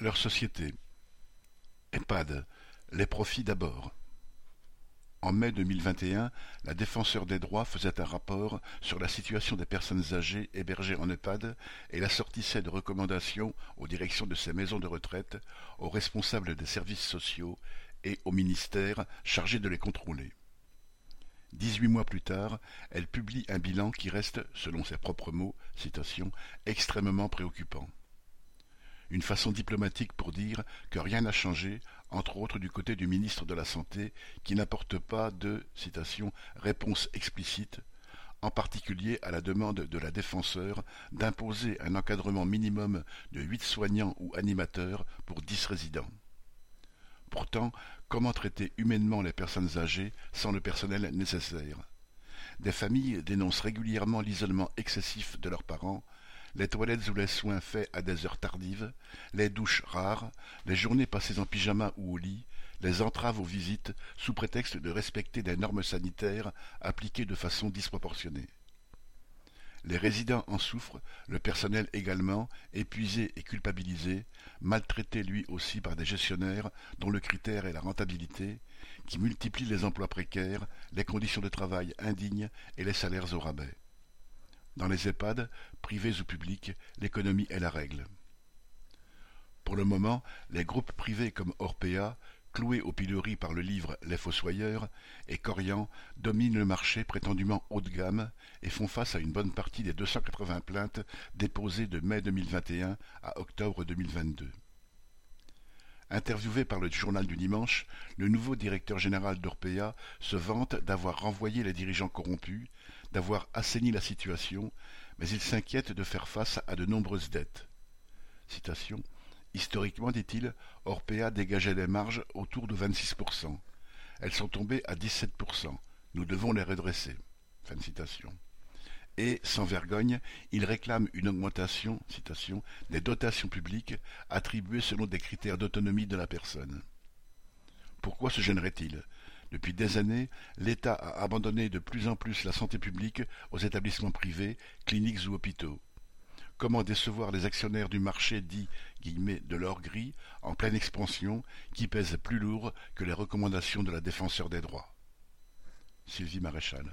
Leur société. EHPAD. Les profits d'abord. En mai 2021, la Défenseur des droits faisait un rapport sur la situation des personnes âgées hébergées en EHPAD et l'assortissait de recommandations aux directions de ces maisons de retraite, aux responsables des services sociaux et au ministère chargé de les contrôler. Dix-huit mois plus tard, elle publie un bilan qui reste, selon ses propres mots, extrêmement préoccupant. Une façon diplomatique pour dire que rien n'a changé, entre autres du côté du ministre de la Santé, qui n'apporte pas de citation, réponse explicite, en particulier à la demande de la défenseur d'imposer un encadrement minimum de huit soignants ou animateurs pour dix résidents. Pourtant, comment traiter humainement les personnes âgées sans le personnel nécessaire? Des familles dénoncent régulièrement l'isolement excessif de leurs parents, les toilettes ou les soins faits à des heures tardives, les douches rares, les journées passées en pyjama ou au lit, les entraves aux visites sous prétexte de respecter des normes sanitaires appliquées de façon disproportionnée. Les résidents en souffrent, le personnel également, épuisé et culpabilisé, maltraité lui aussi par des gestionnaires dont le critère est la rentabilité, qui multiplient les emplois précaires, les conditions de travail indignes et les salaires au rabais. Dans les EHPAD, privés ou publics, l'économie est la règle. Pour le moment, les groupes privés comme Orpea, cloués au pilori par le livre Les Fossoyeurs, et Corian dominent le marché prétendument haut de gamme et font face à une bonne partie des 280 plaintes déposées de mai 2021 à octobre 2022. Interviewé par le journal du dimanche, le nouveau directeur général d'Orpea se vante d'avoir renvoyé les dirigeants corrompus, d'avoir assaini la situation, mais il s'inquiète de faire face à de nombreuses dettes. Historiquement, dit-il, Orpea dégageait des marges autour de 26%. Elles sont tombées à 17%. Nous devons les redresser. Et, sans vergogne, il réclame une augmentation des dotations publiques attribuées selon des critères d'autonomie de la personne. Pourquoi se gênerait-il? Depuis des années, l'État a abandonné de plus en plus la santé publique aux établissements privés, cliniques ou hôpitaux. Comment décevoir les actionnaires du marché dit de l'or gris en pleine expansion qui pèse plus lourd que les recommandations de la défenseur des droits? Sylvie Maréchal